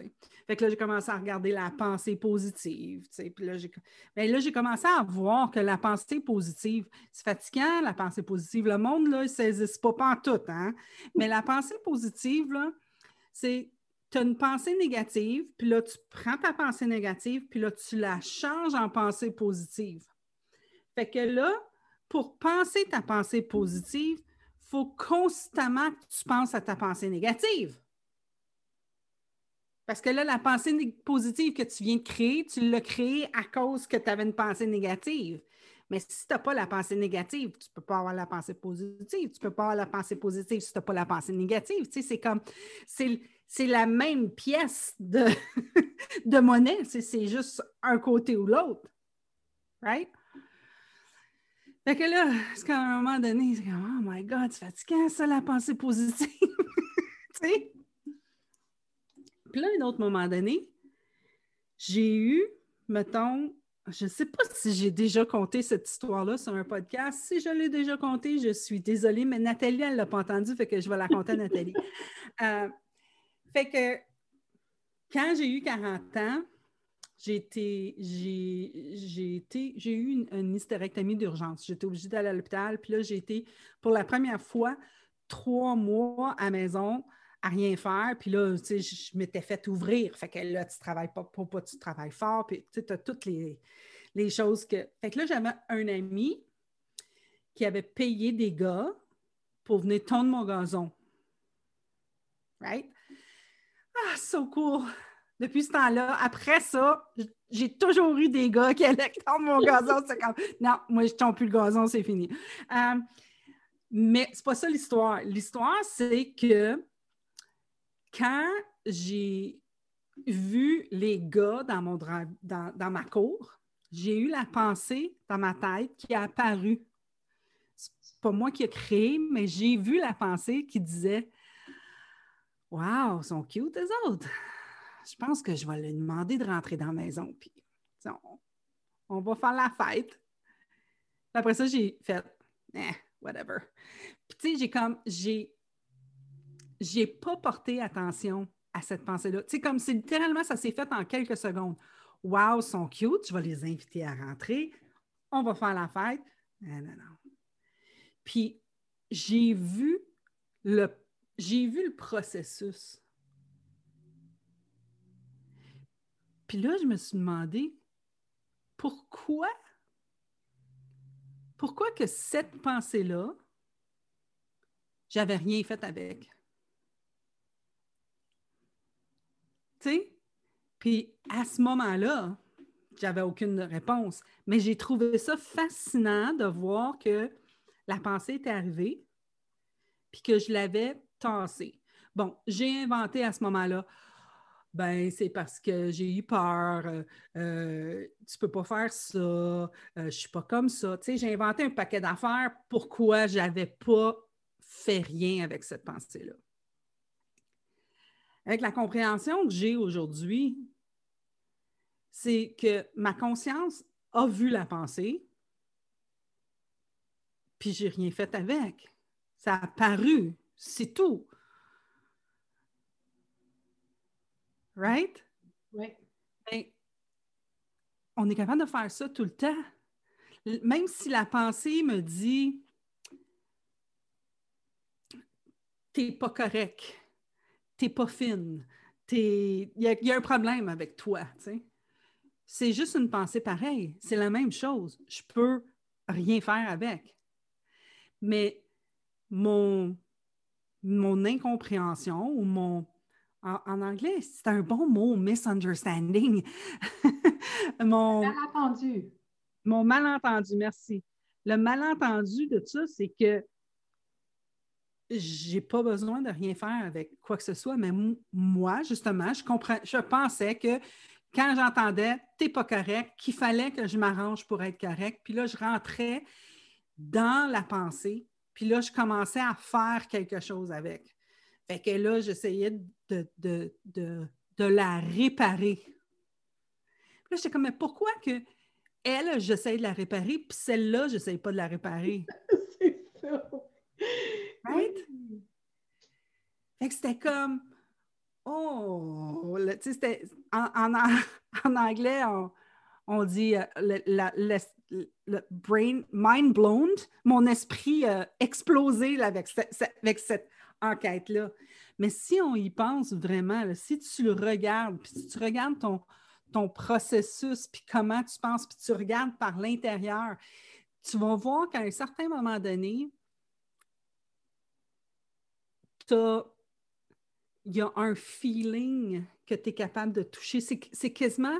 Fait que là, j'ai commencé à regarder la pensée positive. Puis là, j'ai, ben là, j'ai commencé à voir que la pensée positive, c'est fatigant, la pensée positive. Le monde, là, ne saisit pas, pas en tout. Hein? Mais la pensée positive, là, c'est tu as une pensée négative, puis là, tu prends ta pensée négative, puis là, tu la changes en pensée positive. Fait que là, pour penser ta pensée positive, il faut constamment que tu penses à ta pensée négative. Parce que là, la pensée positive que tu viens de créer, tu l'as créée à cause que tu avais une pensée négative. Mais si tu n'as pas la pensée négative, tu ne peux pas avoir la pensée positive. Tu ne peux pas avoir la pensée positive si tu n'as pas la pensée négative. C'est comme, c'est la même pièce de, de monnaie. C'est juste un côté ou l'autre. Right? Fait que là, c'est qu'à un moment donné, c'est comme, oh my God, c'est fatigant, ça, la pensée positive. tu sais? Puis là, un autre moment donné, j'ai eu, mettons, je ne sais pas si j'ai déjà compté cette histoire-là sur un podcast. Si je l'ai déjà compté, je suis désolée, mais Nathalie, elle ne l'a pas entendu, fait que je vais la compter à Nathalie. Euh, fait que quand j'ai eu 40 ans, j'ai été, j'ai, eu une, hystérectomie d'urgence. J'étais obligée d'aller à l'hôpital. Puis là, j'ai été pour la première fois trois mois à maison à rien faire. Puis là, tu sais, je, m'étais fait ouvrir. Fait que là, tu travailles pas, pas, pas tu travailles fort. Puis tu as toutes les, les choses que. Fait que là, j'avais un ami qui avait payé des gars pour venir tondre mon gazon. Right? Ah, so cool! Depuis ce temps-là. Après ça, j'ai toujours eu des gars qui allaient tendre mon gazon. C'est comme, non, moi, je ne plus le gazon, c'est fini. Euh, mais c'est pas ça l'histoire. L'histoire, c'est que quand j'ai vu les gars dans, mon dans, dans ma cour, j'ai eu la pensée dans ma tête qui a apparu. C'est pas moi qui ai créé, mais j'ai vu la pensée qui disait Wow, ils sont cute, les autres. Je pense que je vais lui demander de rentrer dans la maison, puis on, va faire la fête. après ça, j'ai fait, eh, whatever. Puis tu sais, j'ai comme, j'ai, j'ai pas porté attention à cette pensée-là. Tu sais, comme c'est littéralement, ça s'est fait en quelques secondes. Wow, sont cute, je vais les inviter à rentrer, on va faire la fête. Non, non. Puis j'ai vu le, j'ai vu le processus. Puis là, je me suis demandé pourquoi, pourquoi que cette pensée-là, j'avais rien fait avec? Tu sais? Puis à ce moment-là, j'avais aucune réponse. Mais j'ai trouvé ça fascinant de voir que la pensée était arrivée, puis que je l'avais tassée. Bon, j'ai inventé à ce moment-là, ben c'est parce que j'ai eu peur, euh, euh, tu peux pas faire ça, euh, je suis pas comme ça. Tu sais, j'ai inventé un paquet d'affaires pourquoi j'avais pas fait rien avec cette pensée-là? Avec la compréhension que j'ai aujourd'hui, c'est que ma conscience a vu la pensée, puis j'ai rien fait avec. Ça a paru, c'est tout. Right? Oui. Ben, on est capable de faire ça tout le temps. Même si la pensée me dit T'es pas correct, t'es pas fine, il y, y, a un problème avec toi. C'est juste une pensée pareille. C'est la même chose. Je peux rien faire avec. Mais mon, mon incompréhension ou mon. En, anglais, c'est un bon mot, misunderstanding. mon malentendu. Mon malentendu, merci. Le malentendu de ça, c'est que j'ai pas besoin de rien faire avec quoi que ce soit, mais moi, justement, je comprends, je pensais que quand j'entendais t'es pas correct, qu'il fallait que je m'arrange pour être correct, puis là, je rentrais dans la pensée, puis là, je commençais à faire quelque chose avec. Fait que là, j'essayais de, de, la réparer. Puis là, j'étais comme, mais pourquoi que elle, j'essaie de la réparer, puis celle-là, j'essaie pas de la réparer? C'est ça. Right? Fait que c'était comme, oh, tu sais, en, en, anglais, on, dit euh, la, le brain, mind blown, mon esprit a explosé avec, avec cette enquête-là. Mais si on y pense vraiment, si tu le regardes, puis si tu regardes ton, ton processus, puis comment tu penses, puis tu regardes par l'intérieur, tu vas voir qu'à un certain moment donné, il y a un feeling que tu es capable de toucher. C'est quasiment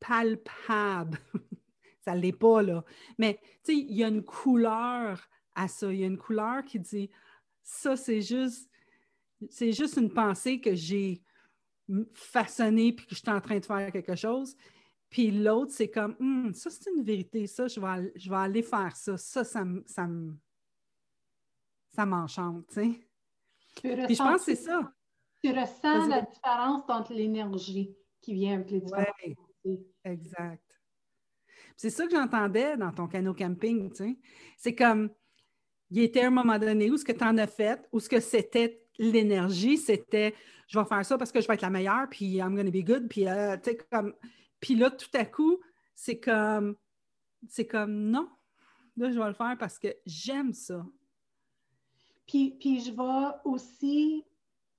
palpable. ça ne l'est pas, là. Mais, tu sais, il y a une couleur à ça. Il y a une couleur qui dit, ça, c'est juste, c'est juste une pensée que j'ai façonnée puis que je suis en train de faire quelque chose. Puis l'autre, c'est comme, hum, ça, c'est une vérité. Ça, je vais, je vais aller faire ça. Ça, ça, ça, ça m'enchante, tu sais. Puis je pense que c'est ça. Tu ressens la différence entre l'énergie qui vient avec les différentes ouais, Exact. C'est ça que j'entendais dans ton canot camping, tu sais. C'est comme, il était un moment donné où ce que tu en as fait, où ce que c'était l'énergie, c'était je vais faire ça parce que je vais être la meilleure, puis I'm gonna be good, puis euh, tu sais, comme, puis là, tout à coup, c'est comme, c'est comme, non, là, je vais le faire parce que j'aime ça. Puis, puis je vais aussi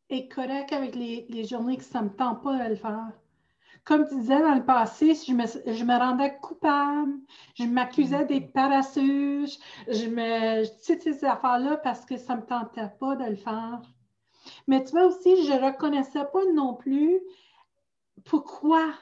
être correct avec les, les journées que ça ne me tente pas de le faire comme tu disais dans le passé, je me, je me rendais coupable, je m'accusais d'être paresseuse, je me, tu sais, ces affaires-là parce que ça ne me tentait pas de le faire. Mais tu vois aussi, je ne reconnaissais pas non plus pourquoi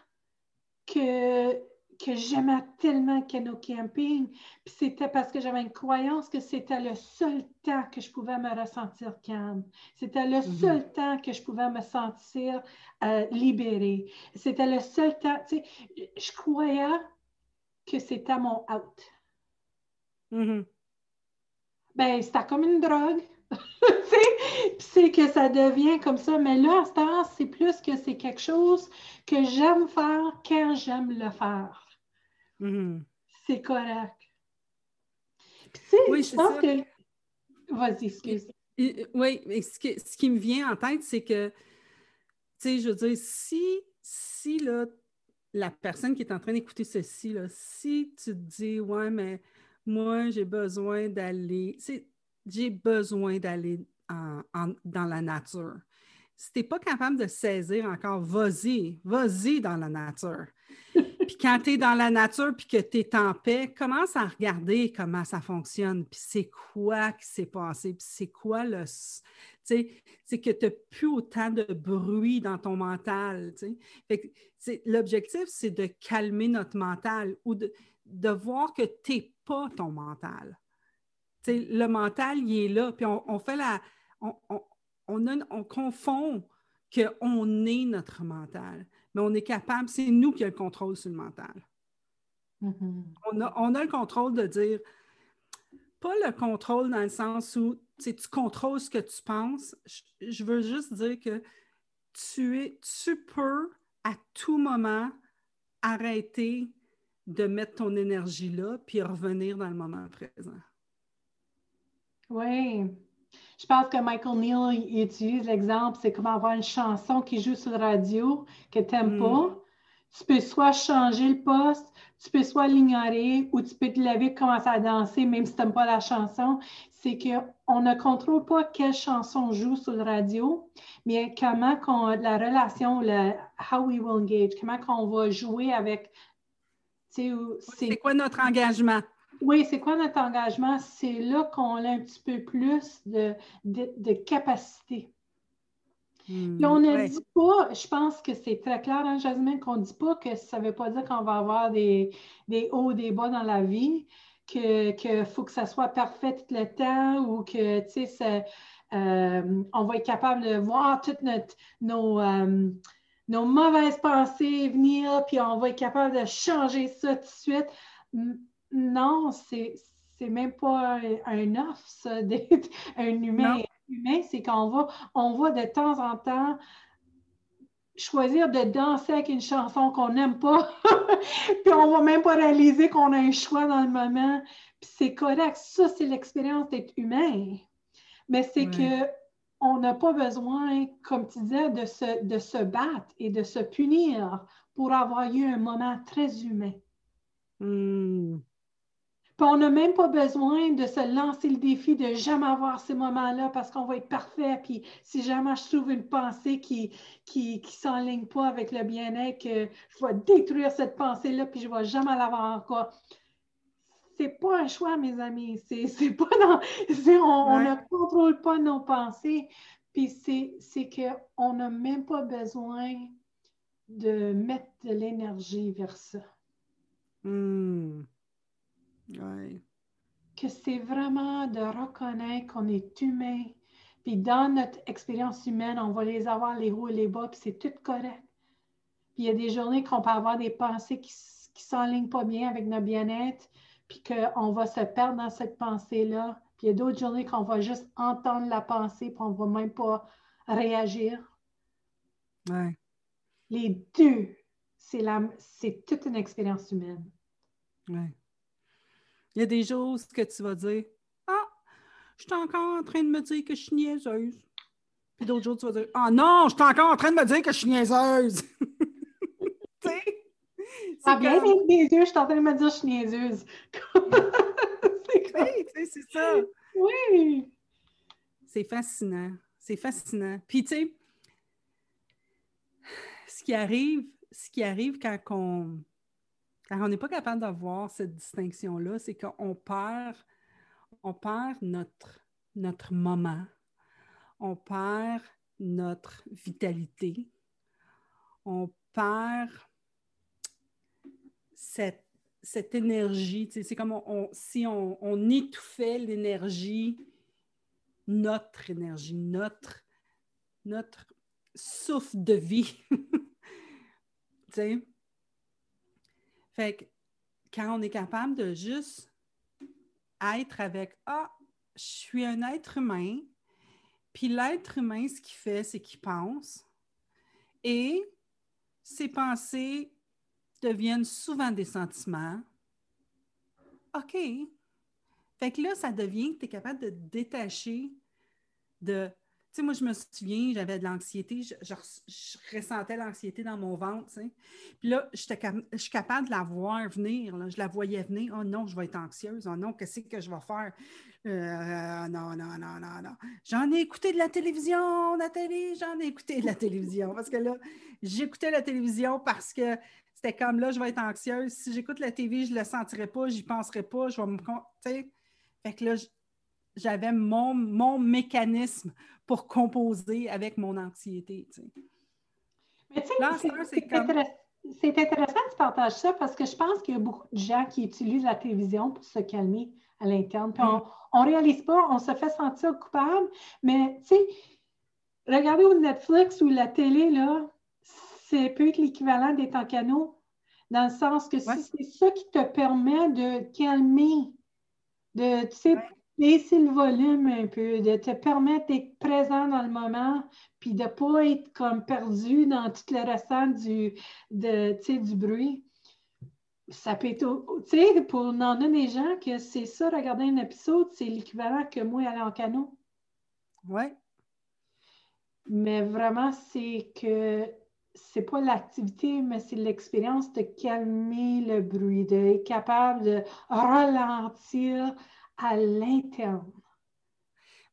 que que j'aimais tellement Cano Camping. Puis c'était parce que j'avais une croyance que c'était le seul temps que je pouvais me ressentir calme. C'était le mhm. seul temps que je pouvais me sentir euh, libérée. C'était le seul temps, tu sais, je croyais que c'était mon out. Mhm. Ben, c'était comme une drogue. puis sais que ça devient comme ça, mais là, à ce temps, c'est plus que c'est quelque chose que j'aime faire quand j'aime le faire. Mhm. C'est correct. Puis, tu sais, Oui, je pense ça. que. Vas-y, excuse. Oui, mais ce, que- ce qui me vient en tête, c'est que, tu sais, je veux dire, si, si là, la personne qui est en train d'écouter ceci, là, si tu te dis, ouais, mais moi, j'ai besoin d'aller, j'ai besoin d'aller en- en- dans la nature. Si tu n'es pas capable de saisir encore, vas-y, vas-y dans la nature. Puis quand tu es dans la nature puis que tu es en paix, commence à regarder comment ça fonctionne, puis c'est quoi qui s'est passé, puis c'est quoi le... Tu sais, c'est que tu n'as plus autant de bruit dans ton mental, L'objectif, c'est de calmer notre mental ou de, de voir que tu n'es pas ton mental. Tu sais, le mental, il est là, puis on, fait la... On, on- on on confond qu'on est notre mental, mais on est capable, c'est nous qui avons le contrôle sur le mental. Mhm. On a, on a le contrôle de dire, pas le contrôle dans le sens où tu contrôles ce que tu penses. Je, je veux juste dire que tu, es, tu peux à tout moment arrêter de mettre ton énergie là puis revenir dans le moment présent. Oui. Je pense que Michael Neal il utilise l'exemple, c'est comme avoir une chanson qui joue sur la radio que tu n'aimes Mm. pas. Tu peux soit changer le poste, tu peux soit l'ignorer ou tu peux te lever et commencer à danser même si tu n'aimes pas la chanson. C'est qu'on ne contrôle pas quelle chanson joue sur la radio, mais comment qu'on, la relation, le how we will engage, comment qu'on va jouer avec. C'est quoi notre engagement? Oui, c'est quoi notre engagement? C'est là qu'on a un petit peu plus de, de, de capacité. Hmm, Puis on ne ouais. dit pas, je pense que c'est très clair, hein, Jasmine, qu'on ne dit pas que ça ne veut pas dire qu'on va avoir des, des hauts, des bas dans la vie, que faut que ça soit parfait tout le temps ou que, tu sais, euh, on va être capable de voir toutes notre, nos, euh, nos mauvaises pensées venir, puis on va être capable de changer ça tout de suite. Non, c'est c'est même pas un, ça, d'être un humain. Non. humain, c'est qu'on va, on va de temps en temps choisir de danser avec une chanson qu'on n'aime pas, puis on va même pas réaliser qu'on a un choix dans le moment. Puis c'est correct, ça, c'est l'expérience d'être humain. Mais c'est Ouais. que on n'a pas besoin, comme tu disais, de se, de se battre et de se punir pour avoir eu un moment très humain. Hmm, Puis on n'a même pas besoin de se lancer le défi de jamais avoir ces moments-là parce qu'on va être parfait. Puis si jamais je trouve une pensée qui qui, qui s'enligne pas avec le bien-être, que je vais détruire cette pensée-là puis je vais jamais l'avoir encore. C'est pas un choix, mes amis. C'est pas dans. on, ne contrôle pas nos pensées. Puis c'est c'est qu'on n'a même pas besoin de mettre de l'énergie vers ça. hmm. Ouais. que c'est vraiment de reconnaître qu'on est humain. Puis dans notre expérience humaine, on va les avoir les hauts et les bas, puis c'est tout correct. Puis il y a des journées qu'on peut avoir des pensées qui ne s'enlignent pas bien avec notre bien-être, puis qu'on va se perdre dans cette pensée-là. Puis il y a d'autres journées qu'on va juste entendre la pensée, puis on ne va même pas réagir. Ouais. Les deux, c'est toute une expérience humaine. Ouais. Il y a des choses que tu vas dire Ah, je suis encore en train de me dire que je suis niaiseuse. Puis d'autres jours, tu vas dire Ah non, je suis encore en train de me dire que je suis niaiseuse. tu sais? C'est Ah bien, comme- mes yeux, je suis en train de me dire que je suis niaiseuse. c'est comme- Oui, c'est ça. Oui. C'est fascinant. C'est fascinant. Puis, tu sais, ce qui arrive, ce qui arrive quand on quand on n'est pas capable d'avoir cette distinction-là, c'est qu'on perd, on perd notre, notre moment, on perd notre vitalité, on perd cette, cette énergie. C'est comme on- si on, on étouffait l'énergie, notre énergie, notre, notre souffle de vie. Fait que quand on est capable de juste être avec Ah, je suis un être humain, Puis l'être humain, ce qu'il fait, c'est qu'il pense. Et ses pensées deviennent souvent des sentiments. OK. Fait que là, ça devient que tu es capable de détacher de moi, je me souviens, j'avais de l'anxiété, je, ressentais l'anxiété dans mon ventre. Puis là, je suis capable de la voir venir, je la voyais venir. Oh non, je vais être anxieuse. Oh non, qu'est-ce que je vais faire? Euh, non, non, non, non, non. J'en ai écouté de la télévision, Nathalie, j'en ai écouté de la télévision. Parce que là, j'écoutais la télévision parce que c'était comme là, je vais être anxieuse. Si j'écoute la TV, je ne le sentirai pas, j'y penserai pas, je vais me. Tu sais, fait que là, j'avais mon, mon mécanisme pour composer avec mon anxiété. Tu sais. Mais tu sais, c'est intéressant que tu partages ça parce que je pense qu'il y a beaucoup de gens qui utilisent la télévision pour se calmer à l'interne. Puis on ne réalise pas, on se fait sentir coupable, mais tu sais, regardez au Netflix ou la télé, là, c'est peut être l'équivalent d'être en canot, dans le sens que si c'est ça qui te permet de calmer, de, tu sais, baisser le volume un peu, de te permettre d'être présent dans le moment, puis de ne pas être comme perdu dans tout le restant du, de, du bruit. Ça peut être, tu sais, pour en a des gens que c'est ça, regarder un épisode, c'est l'équivalent que moi aller en canot. Oui. Mais vraiment, c'est que c'est pas l'activité, mais c'est l'expérience de calmer le bruit, d'être capable de ralentir à l'interne.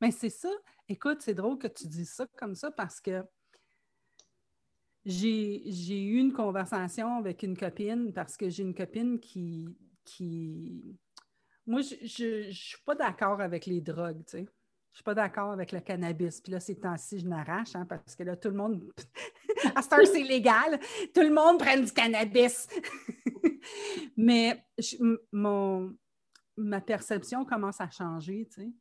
Mais c'est ça. Écoute, c'est drôle que tu dises ça comme ça parce que j'ai eu une conversation avec une copine parce que j'ai une copine qui. qui... Moi, je ne suis pas d'accord avec les drogues, tu sais. Je suis pas d'accord avec le cannabis. Puis là, ces temps-ci, je n'arrache, hein, parce que là, tout le monde. à cette c'est légal. Tout le monde prend du cannabis. Mais mon, ma perception commence à changer, tu sais.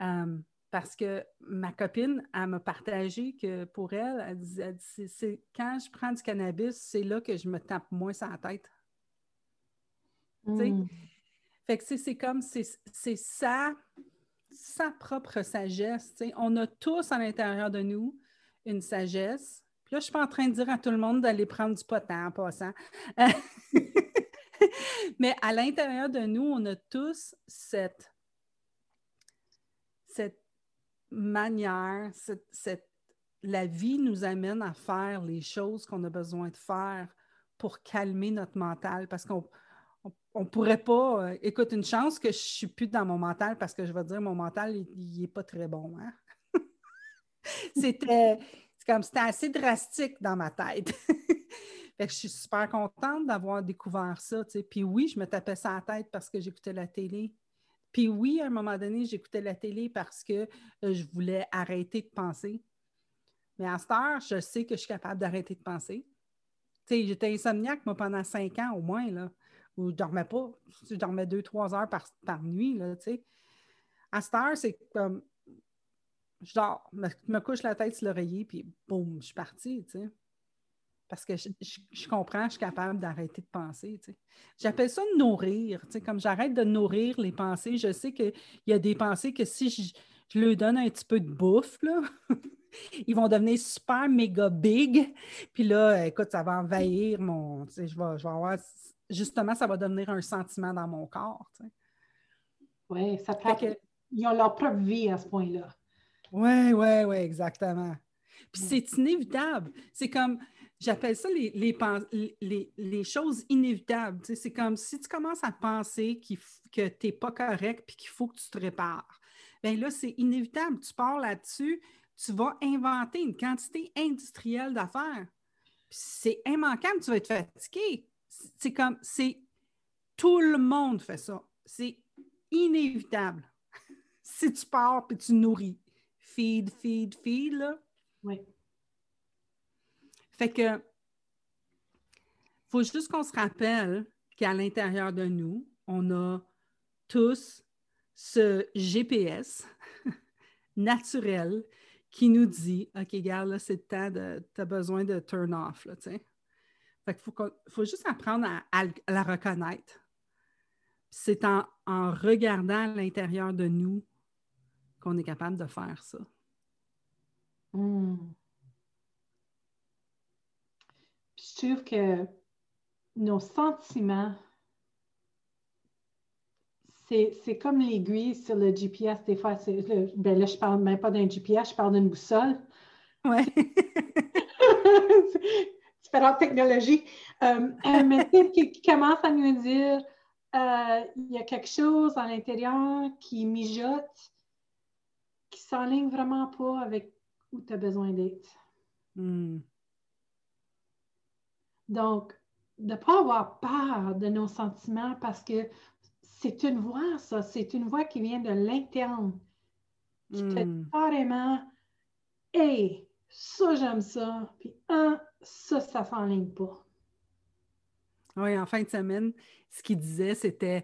Euh, parce que ma copine, elle m'a partagé que pour elle, elle disait, c'est, quand je prends du cannabis, c'est là que je me tape moins sur la tête. Tu sais? Hmm. Fait que c'est comme, c'est, sa, sa propre sagesse. Tu sais. On a tous à l'intérieur de nous une sagesse. Puis là, je ne suis pas en train de dire à tout le monde d'aller prendre du potent en passant. Mais à l'intérieur de nous, on a tous cette, cette manière, cette, la vie nous amène à faire les choses qu'on a besoin de faire pour calmer notre mental parce qu'on on, pourrait pas. Euh, écoute, une chance que je suis plus dans mon mental parce que je vais dire mon mental, il n'est pas très bon. Hein? c'était comme c'était assez drastique dans ma tête. je suis super contente d'avoir découvert ça. Puis oui, je me tapais ça à la tête parce que j'écoutais la télé. Puis oui, à un moment donné, j'écoutais la télé parce que euh, je voulais arrêter de penser. Mais à cette heure, je sais que je suis capable d'arrêter de penser. j'étais insomniaque, pendant cinq ans au moins, là, où je ne dormais pas. Je dormais deux, trois heures par, nuit, là, À cette heure, c'est comme, je dors, me, me couche la tête sur l'oreiller, puis boum, je suis partie, parce que je, comprends, je suis capable d'arrêter de penser. J'appelle ça nourrir. Comme j'arrête de nourrir les pensées, je sais qu'il y a des pensées que si je, leur donne un petit peu de bouffe, ils vont devenir super méga big. Puis là, écoute, ça va envahir mon. Je vais, je vais avoir. Justement, ça va devenir un sentiment dans mon corps. Oui, ça fait Ils ont leur propre vie à ce point-là. Oui, oui, oui, exactement. Puis c'est inévitable. C'est comme J'appelle ça les, choses inévitables. c'est comme si tu commences à penser que tu n'es pas correct puis qu'il faut que tu te répares. Bien là, c'est inévitable. Tu pars là-dessus, tu vas inventer une quantité industrielle d'affaires. C'est immanquable, tu vas être fatigué. C'est comme, c'est tout le monde fait ça. C'est inévitable. si tu pars puis tu nourris, feed, feed, feed, là. Oui. Fait que, faut juste qu'on se rappelle qu'à l'intérieur de nous, on a tous ce GPS naturel qui nous dit OK, regarde, là, c'est le temps de. Tu as besoin de turn off, là, Fait qu'il faut, faut, juste apprendre à, la reconnaître. C'est en, en regardant à l'intérieur de nous qu'on est capable de faire ça. Hmm. Je trouve que nos sentiments, c'est comme l'aiguille sur le GPS. Des fois, ben là, je ne parle même pas d'un GPS, je parle d'une boussole. Oui. différentes technologies. Euh, mais qui, qui commence à nous dire euh, il y a quelque chose à l'intérieur qui mijote, qui s'enligne vraiment pas avec où tu as besoin d'être. Hmm. Donc, de ne pas avoir peur de nos sentiments parce que c'est une voix, ça, c'est une voix qui vient de l'interne, qui te dit hmm. carrément Hey, ça, j'aime ça, puis un, ça, ça s'enligne pas. Oui, en fin de semaine, ce qu'il disait, c'était,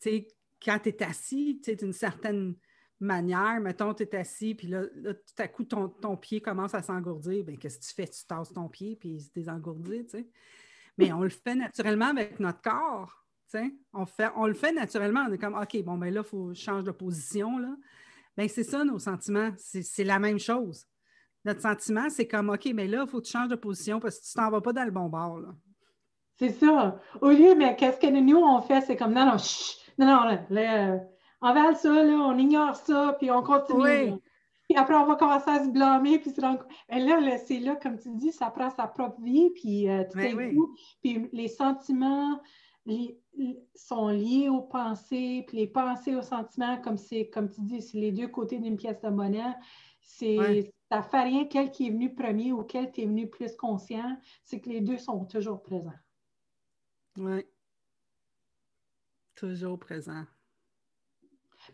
tu sais, quand tu es assis, tu sais, d'une certaine manière, mettons, tu es assis, puis là, tout à coup, ton, pied commence à s'engourdir, bien, qu'est-ce que tu fais? Tu tasses ton pied, puis il se désengourdit, tu sais. Mais on le fait naturellement avec notre corps, tu sais. On, on le fait naturellement, on est comme, OK, bon, ben là, il faut que je change de position, là. Bien, c'est ça, nos sentiments, c'est la même chose. Notre sentiment, c'est comme, OK, mais là, il faut que tu changes de position parce que tu t'en vas pas dans le bon bord, là. C'est ça. Au lieu, mais qu'est-ce que nous, on fait, c'est comme, non, non, chut, non, non, là, là on va ça, là, on ignore ça, puis on continue. Puis après, on va commencer à se blâmer, puis se rendre Et là, c'est là, comme tu dis, ça prend sa propre vie, puis euh, tout est coup. Puis les sentiments sont liés aux pensées, puis les pensées aux sentiments, comme, comme tu dis, c'est les deux côtés d'une pièce de monnaie. C'est, Ça ne fait rien quel qui est venu premier ou quel qui est venu plus conscient, c'est que les deux sont toujours présents. Oui. Toujours présent.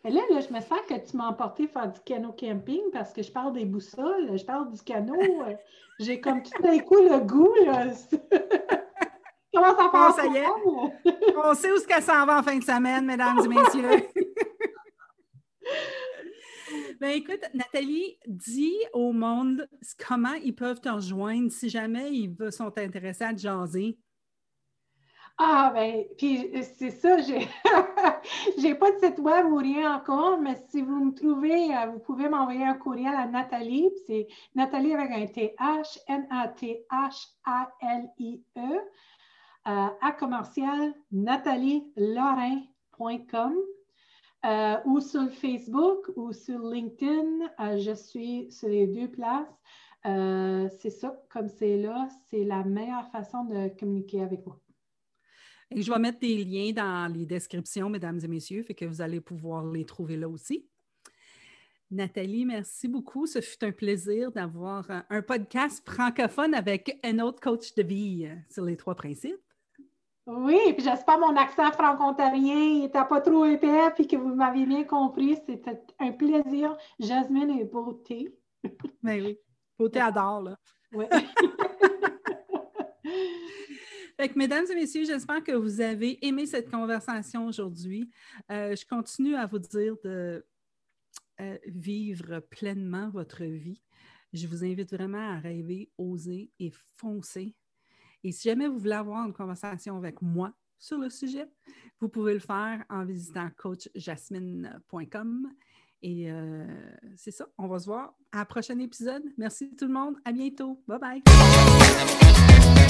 Mais là, là, je me sens que tu m'as emporté faire du canot camping parce que je parle des boussoles, je parle du canot. Euh, j'ai comme tout d'un coup le goût. Comment ça passe? ça y est. On sait où ce qu'elle s'en va en fin de semaine, mesdames et messieurs. Ben écoute, Nathalie, dis au monde comment ils peuvent te rejoindre si jamais ils sont intéressés à te jaser. Ah, ben, puis c'est ça, j'ai n'ai pas de site web ou rien encore, mais si vous me trouvez, euh, vous pouvez m'envoyer un courriel à Nathalie, c'est Nathalie avec un TH, N-A-T-H-A-L-I-E, euh, à commercial nathalielorin.com euh, ou sur Facebook ou sur LinkedIn. je suis sur les deux places. c'est ça, comme c'est là, c'est la meilleure façon de communiquer avec moi. Et je vais mettre des liens dans les descriptions, mesdames et messieurs, fait que vous allez pouvoir les trouver là aussi. Nathalie, merci beaucoup. Ce fut un plaisir d'avoir un podcast francophone avec un autre coach de vie euh, sur les trois principes. Oui, puis j'espère mon accent franco-ontarien n'était pas trop épais puis que vous m'avez bien compris. C'était un plaisir. Jasmine et beauté. Ben oui, beauté adore, là. Oui. mesdames et messieurs, j'espère que vous avez aimé cette conversation aujourd'hui. Euh, je continue à vous dire de euh, vivre pleinement votre vie. Je vous invite vraiment à rêver, oser et foncer. Et si jamais vous voulez avoir une conversation avec moi sur le sujet, vous pouvez le faire en visitant coachjasmine.com. Et euh, c'est ça, on va se voir à un prochain épisode. Merci tout le monde, à bientôt. Bye bye.